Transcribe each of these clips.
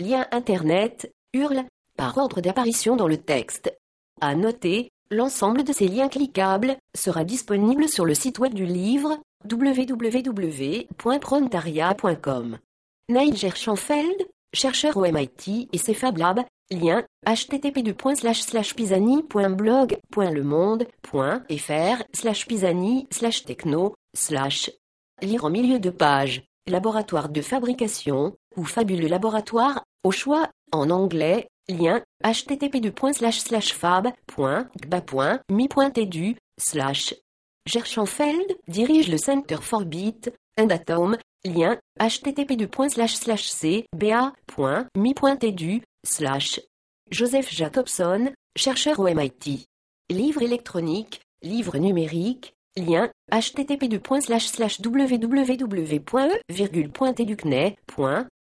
lien Internet, URL, par ordre d'apparition dans le texte. À noter, l'ensemble de ces liens cliquables sera disponible sur le site web du livre www.prontaria.com. Neil Gershenfeld, chercheur au MIT et ses Fab Labs, lien http pisani.blog.lemonde.fr slash pisani slash techno slash lire en milieu de page laboratoire de fabrication ou fabuleux laboratoire au choix en anglais lien http fab.gba.mi.edu slash Gershenfeld dirige le Center for Beat and lien http cba.mi.edu slash Joseph Jacobson, chercheur au MIT. Livre électronique, livre numérique, lien http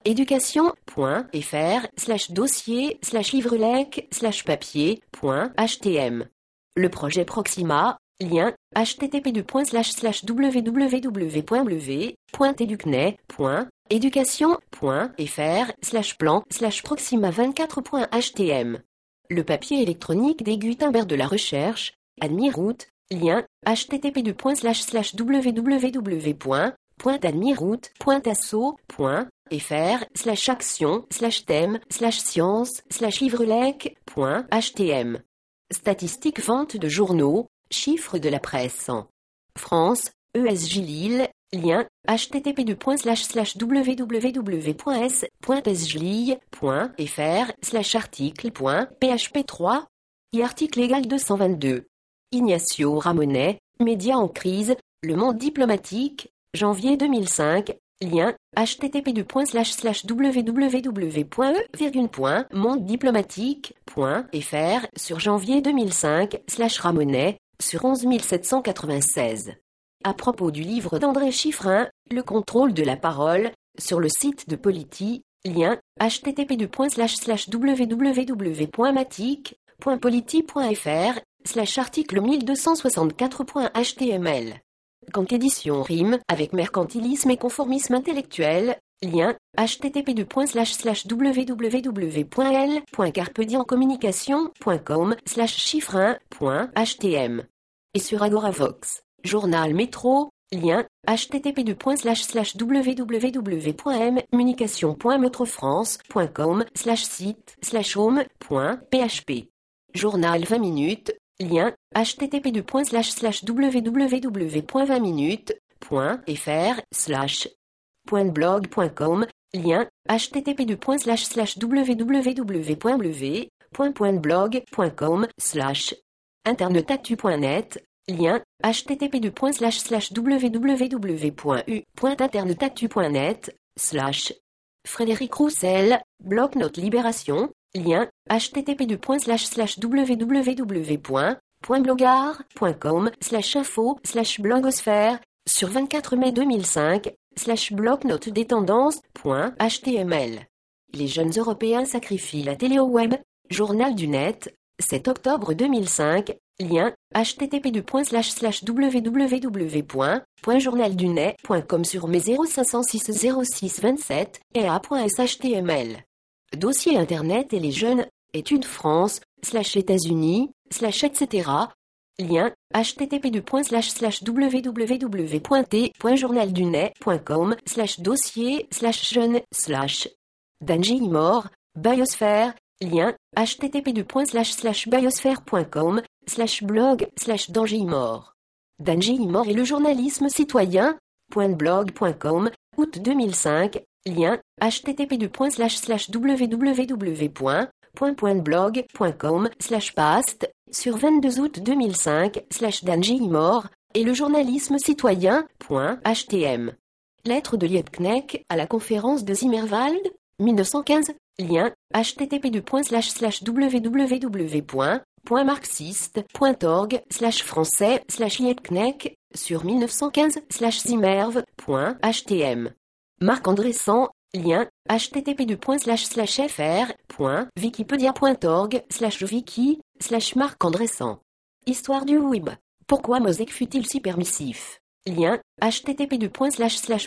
www.e.educnet.education.fr slash dossier slash livrelec slash papier.htm. Le projet Proxima, lien http www.educnet.education.fr slash plan slash proxima 24.htm. Le papier électronique des Gutenberg de la recherche, Admiroute, lien http www.admiroute.asso.fr slash action slash thème slash science slash livrelec.htm. Statistiques vente de journaux, chiffres de la presse France, ESJ Lille, lien http www.s.sjlille.fr slash article.php3 et article égal 222. Ignacio Ramonet, Médias en crise, Le Monde diplomatique, janvier 2005, lien http www.e.mondediplomatique.fr sur janvier 2005 slash Ramonet sur 11796. À propos du livre d'André Chiffrin, Le contrôle de la parole, sur le site de Politi, lien http www.matic.politi.fr slash article 1264.html. Quand édition rime avec mercantilisme et conformisme intellectuel, lien http www.l.carpediancommunication.com slash chiffrin.htm. Et sur Agoravox, journal métro, lien http www.m-communication.metrofrance.com slash site slash home.php. Journal 20 minutes, lien http www.20minutes.fr slash blog.com lien http www.blog.com slash internetactu.net lien http www.u.internetactu.net slash Frédéric Roussel, bloc-notes libération, lien http www.blogard.com slash info slash blogosphère sur 24 mai 2005 slash bloc-notes des. Les jeunes européens sacrifient la télé au web, journal du net, 7 octobre 2005, lien http www.journaldunet.com sur mes 0506 06 27 et a.shtml. Dossier Internet et les jeunes, études France, slash États-Unis, slash etc. Lien http www.t.journaldunet.com slash dossier slash jeune slash Danji Mort, Biosphère, lien http biosphère.com slash blog slash Danji Mort. Danji Mort et le journalisme citoyen, blog.com, août 2005, lien http www.blog.com slash past sur 22 août 2005 slash Mort et le journalisme citoyen.htm. Lettre de Liebknecht à la conférence de Zimmerwald, 1915, lien http www.marxiste.org slash français slash Liebknecht sur 1915 slash Zimmerv.htm. Marc Andressan, lien http fr.wikipedia.org slash wiki slash Marc Andressan. Histoire du web. Pourquoi Mosaic fut-il si permissif? Lien http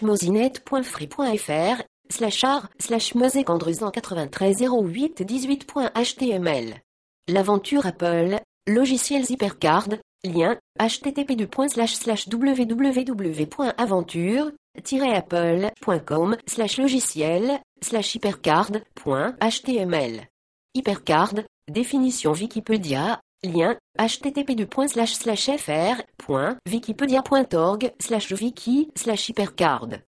mozinet.free.fr slash art slash mosaic andreusan 9308 18.html. L'aventure Apple, logiciels hypercard, lien, http www.aventure-apple.com slash logiciel slash hypercard.html. Hypercard, définition Wikipédia, lien, http fr.wikipedia.org slash wiki slash hypercard.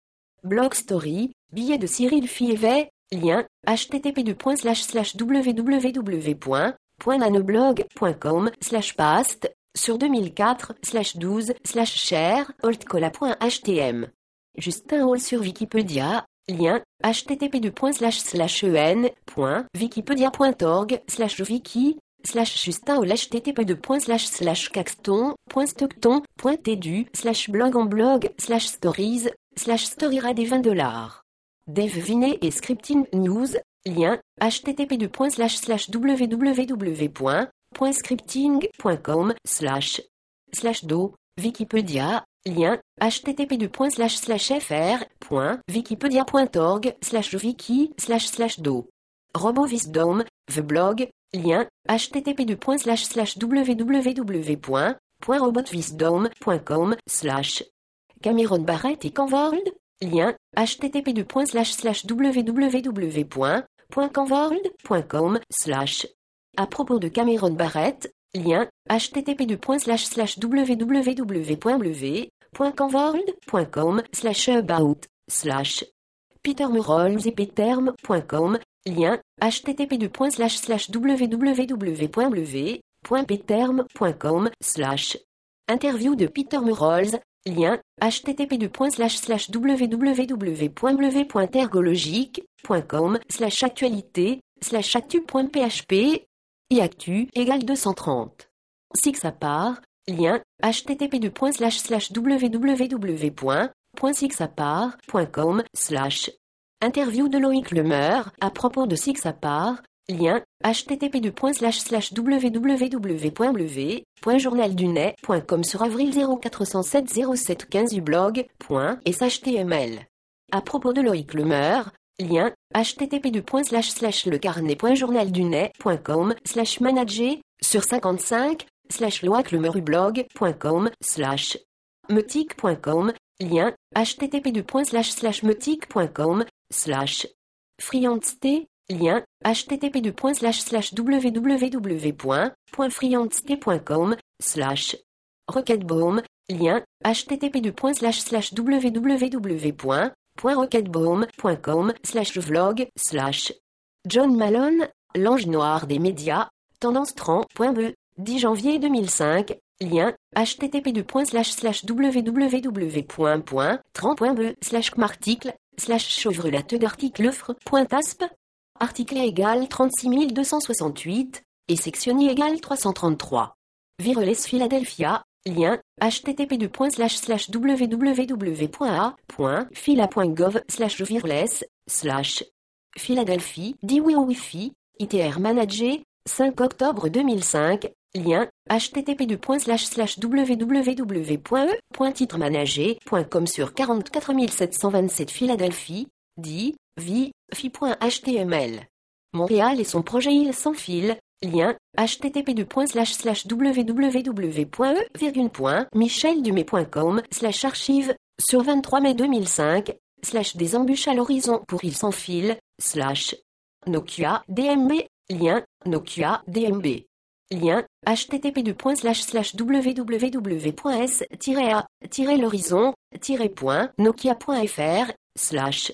Blog Story, billet de Cyril Fievet, lien, http www.nanoblog.com slash past, sur 2004, slash 12, slash share, altcola.htm. Justin Hall sur Wikipédia, lien, http en.wikipedia.org, slash wiki, slash Justin Hall http slash caxton.stockton.edu, slash blog en blog, slash stories, slash storyrad et 20 dollars. Dave Vinet et Scripting News, lien, http www.scripting.com slash slash do, Wikipédia, lien, http fr.wikipedia.org slash wiki slash slash do. RoboVisdom, The Blog, lien, http www.robotvisdom.com slash Cameron Barrett et Canworld, lien, http www.canworld.com slash à propos de Cameron Barrett, lien, http www.canworld.com slash about, slash Peter Murolls et peterm.com, lien, http www.w.peterm.com slash Interview de Peter Murolls, lien, http www.tergologique.com slash actualité, slash actu.php, iactu égale 230. Six à part, lien, http www.sixapart.com slash interview de Loïc Lemeur à propos de Six à part, lien, http www.journaldunet.com sur avril 0407 07 15 du blog, .html. À propos de Loïc Lemeur, Lien, http lecarnet.journaldunet.com slash manager, sur 55, slash loaclemerublog.com slash metique.com, lien, http metique.com slash friandité, lien, http www.friandité.com slash rocketbaum, lien, http www rocketbaum.com slash vlog slash John Malone, l'ange noir des médias, tendance 30.be, 10 janvier 2005, lien, http www.30.be slash article, slash chevrulate d'article .asp, article égal 36268, et sectionné égal 333. Vireless Philadelphia, Lien http www.fila.gov slash Philadelphie Wi-Fi ITR Manager 5 octobre 2005 Lien http www.titremanager.com sur 44 727 Philadelphie di vi fi.html Montréal et son projet île sans fil Lien http www.e.micheldumay.com slash archive sur 23 mai 2005 slash des embûches à l'horizon pour il sans fil slash Nokia DMB lien Nokia DMB lien http www.s-a-l'horizon-point nokia.fr slash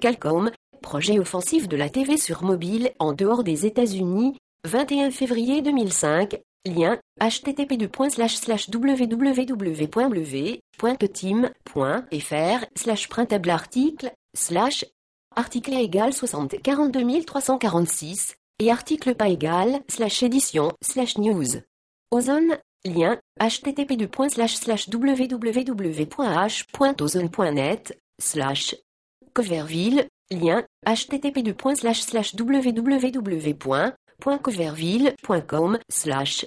Calcom projet offensif de la TV sur mobile en dehors des États-Unis 21 février 2005, lien, http www.w.team.fr slash printable article, slash, article égal 60 42 346, et article pas égal, slash édition, slash news. Ozone, lien, http www.h.ozone.net, slash, Coverville, lien, http www slash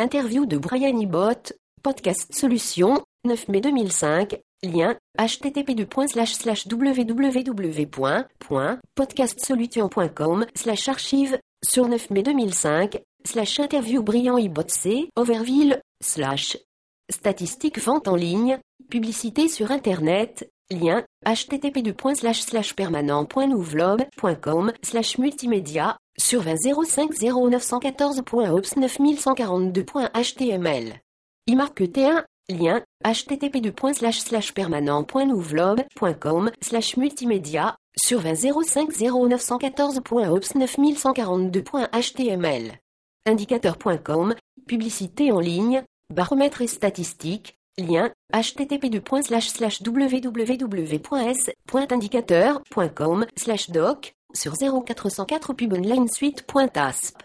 Interview de Brian Ibot, podcast solution, 9 mai 2005, lien, www.podcastsolution.com slash archive, sur 9 mai 2005, slash interview brillant ibotc, Overville, slash statistiques vente en ligne, publicité sur Internet, lien, http://permanent.nouvelob.com slash multimédia, sur 20 05 0914.ops 9142.html. IMARC T1, lien, http://permanent.nouvelob.com slash multimédia, sur 20 05 0914.ops 9142.html. Indicateur.com, publicité en ligne, baromètre et statistiques, lien, http://www.s.indicateur.com slash doc, sur 0404 suite.asp.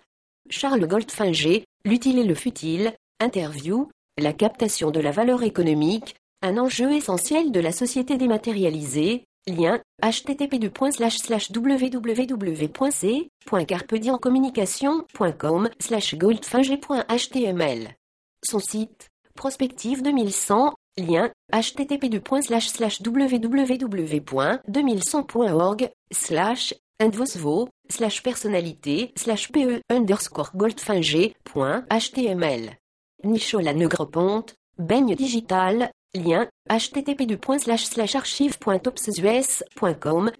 Charles Goldfinger, l'utile et le futile, interview, la captation de la valeur économique, un enjeu essentiel de la société dématérialisée, lien, http://www.c.carpediencommunication.com slash goldfinger.html. Son site, Prospective 2100, lien, http://www.2100.org, slash, indvosvo, slash personnalité, slash pe, underscore goldfinger.html. Nicholas Negreponte, baigne digital, lien, http://archive.opsus.com,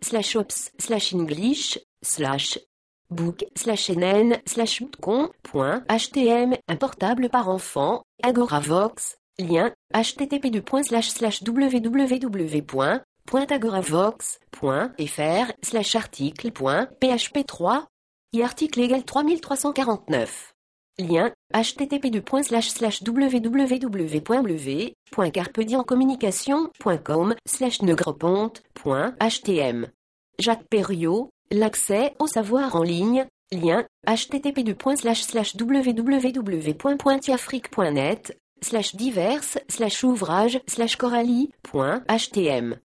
book slash nn slash htm un portable par enfant, Agoravox, lien, http www.agoravox.fr slash article.php3, et article égal 3349. Lien, http www.carpediencommunication.com slash negreponte.htm. Jacques Perriot, L'accès au savoir en ligne, lien, http://www.pointiafrique.net, slash divers, slash ouvrage, slash coralie.htm.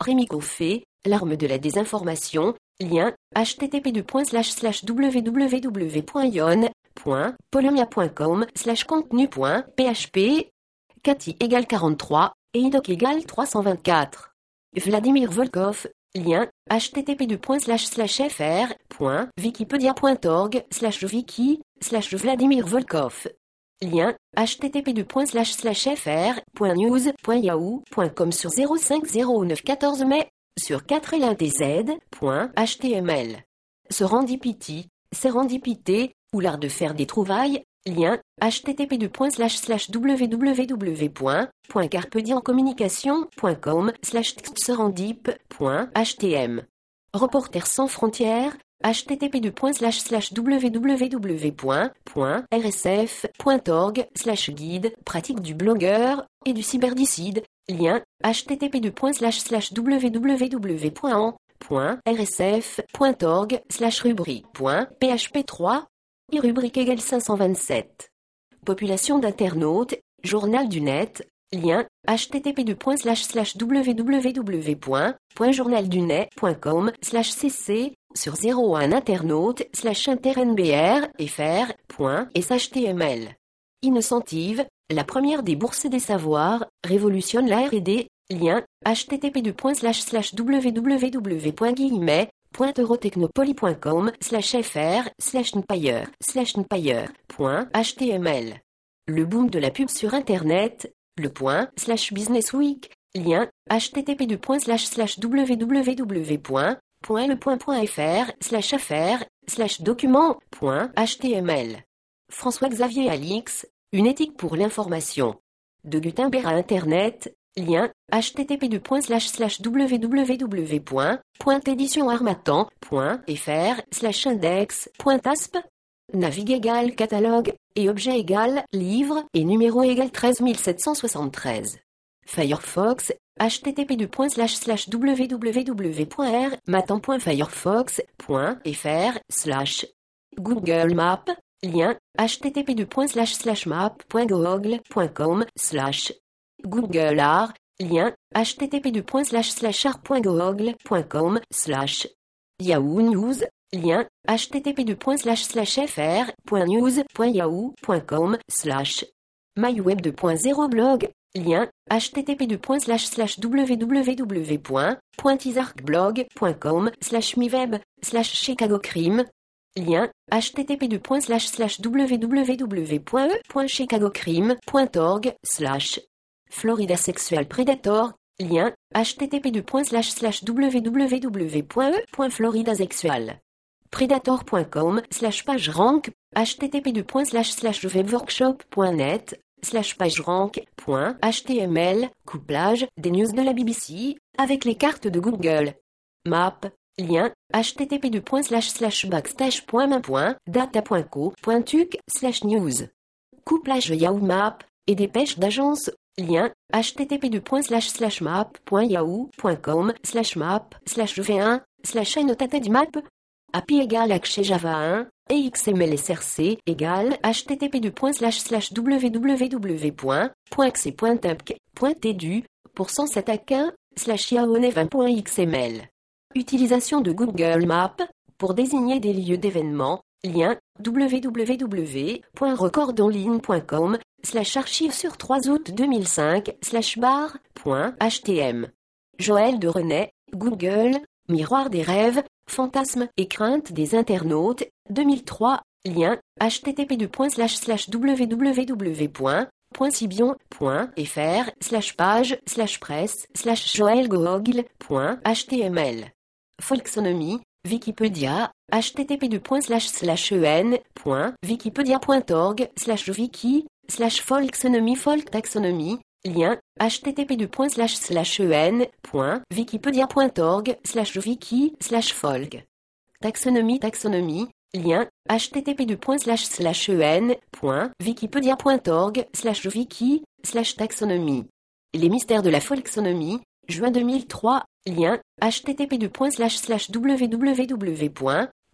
Rémi Coffé, l'arme de la désinformation, lien, http://www.ion.polomia.com, slash contenu.php. Cathy égale 43, et idoc égale 324. Vladimir Volkov, Lien http://fr.wikipedia.org slash wiki slash Vladimir Volkov. Lien http://fr.news.yahoo.com sur 050914 mai sur 4 lntz.html. Serendipity, Serendipité, ou l'art de faire des trouvailles, Lien http://www.carpediencommunication.com slash Reporters sans frontières http://www.rsf.org slash guide pratique du blogueur et du cyberdicide. Lien http://www.en.rsf.org slash rubrique.php3 et rubrique égale 527. Population d'internautes, journal du net, lien, http://www.journaldunet.com slash cc, sur 01 internaute, slash internbr, fr.shtml. Innocentive, la première des bourses des savoirs, révolutionne la R&D, lien, http://www.guillemets, eurotechnopoly.com slash fr slash npayer slash html. Le boom de la pub sur Internet, le point slash business week, lien http www.le.fr slash affaires slash document.html. François-Xavier Alix, une éthique pour l'information. De Gutenberg à Internet, Lien http://www.éditionarmatan.fr slash index.asp Navigue égal catalogue et objet égal livre et numéro égal 13773. Firefox http://www.rmatan.firefox.fr slash Google Maps lien http://map.google.com slash Google Art, lien, http://art.google.com slash Yahoo News, lien, http://fr.news.yahoo.com slash MyWeb 2.0 blog, Lien http://www.teasarcblog.com slash miweb slash Chicago Crime. Lien http://www.e.chicagocrime.org slash Florida Sexual Predator. Lien http://www.e.floridasexual predator.com slash page rank http://webworkshop.net slash pagerank.html, couplage, des news de la BBC, avec les cartes de Google. Map, lien, http backstage.main.data.co.tuc slash news. Couplage Yahoo Map, et dépêche d'agence, lien, http map.yahoo.com slash map slash v1 slash map, API égale chez Java 1, et XML SRC égale http www.accès.temp.edu pour 107 à 15 slash 20xml Utilisation de Google Maps pour désigner des lieux d'événements. Lien www.recordonline.com slash archive sur 3 août 2005 slash bar.htm Joël de René, Google, Miroir des rêves, Fantasmes et craintes des internautes, 2003, lien, http www.sibion.fr slash page slash presse slash joelgogle.html. Folksonomie, Wikipédia, http en.wikipedia.org slash slash folksonomie folk taxonomie Lien http://en.wikipedia.org slash wiki slash folk. Taxonomie Taxonomie. Lien http://en.wikipedia.org slash wiki slash taxonomie. Les mystères de la folksonomie. Juin 2003. Lien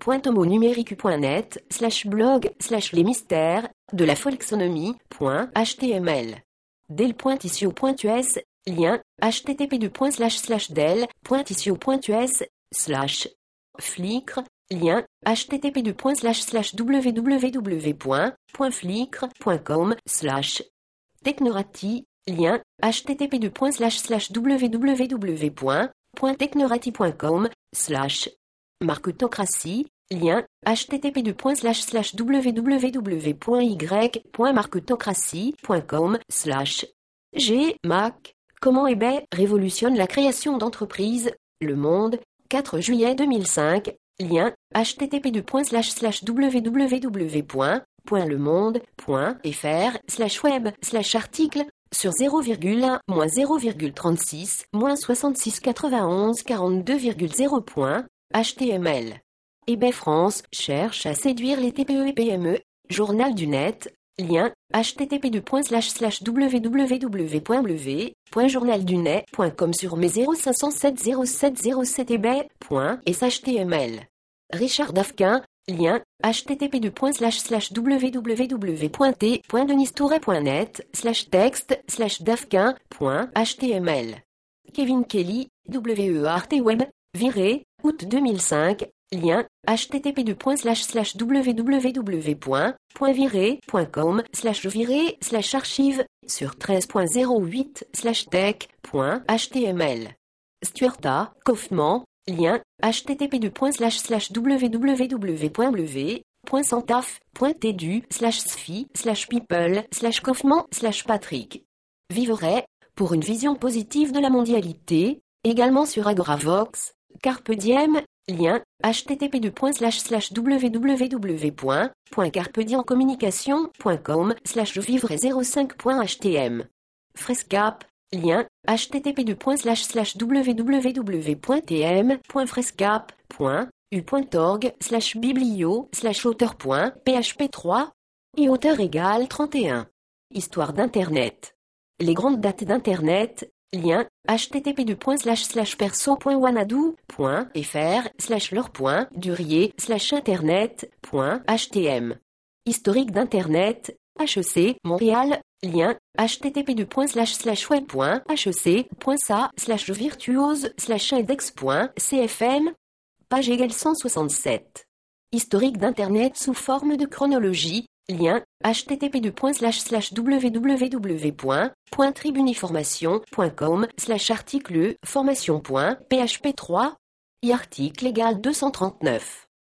http://www.tomonumérique.net slash blog slash les mystères de la folksonomie.html del.issue.us, lien, http://del.issue.us, slash, flickr, lien, http://www.flickr.com, slash, technorati, lien, http://www.technorati.com, slash, marketocratie, lien, http://www.y.marketocratie.com, slash, G. Mac. Comment eBay révolutionne la création d'entreprises, Le Monde, 4 juillet 2005, lien, http://www.lemonde.fr, slash web, slash article, sur 0,1, 0,36, 66 91 42,0 HTML. eBay France cherche à séduire les TPE et PME. Journal du net. Lien http://www.w.journaldunet.com sur mes 0507 07 07 eBay.shtml. Richard Dafquin. Lien http://www.t.denistouret.net slash texte slash dafquin.html. Kevin Kelly, WEART Web, viré, août 2005, lien, http://www.viré.com slash viré slash archive, sur 13.08 slash tech.html. Stuarta, Kaufman, lien, http://www.w.santaf.edu slash sfi slash people slash Kaufman slash Patrick. Vivrait, pour une vision positive de la mondialité, également sur Agoravox, Carpe Diem, lien, http://www.carpediemcommunication.com slash vivre 05.htm. Frescap, lien, http://www.tm.frescap.u.org slash biblio slash auteur.php3 et auteur égale 31. Histoire d'Internet. Les grandes dates d'Internet, Lien http://perso.wanadoo.fr slash leur.durier slash internet.htm Historique d'Internet HEC Montréal. Lien http://web.hec.sa slash virtuose slash index.cfm Page égale 167 Historique d'Internet sous forme de chronologie Lien http://www.tribuniformation.com slash article formation.php3 et article égal 239.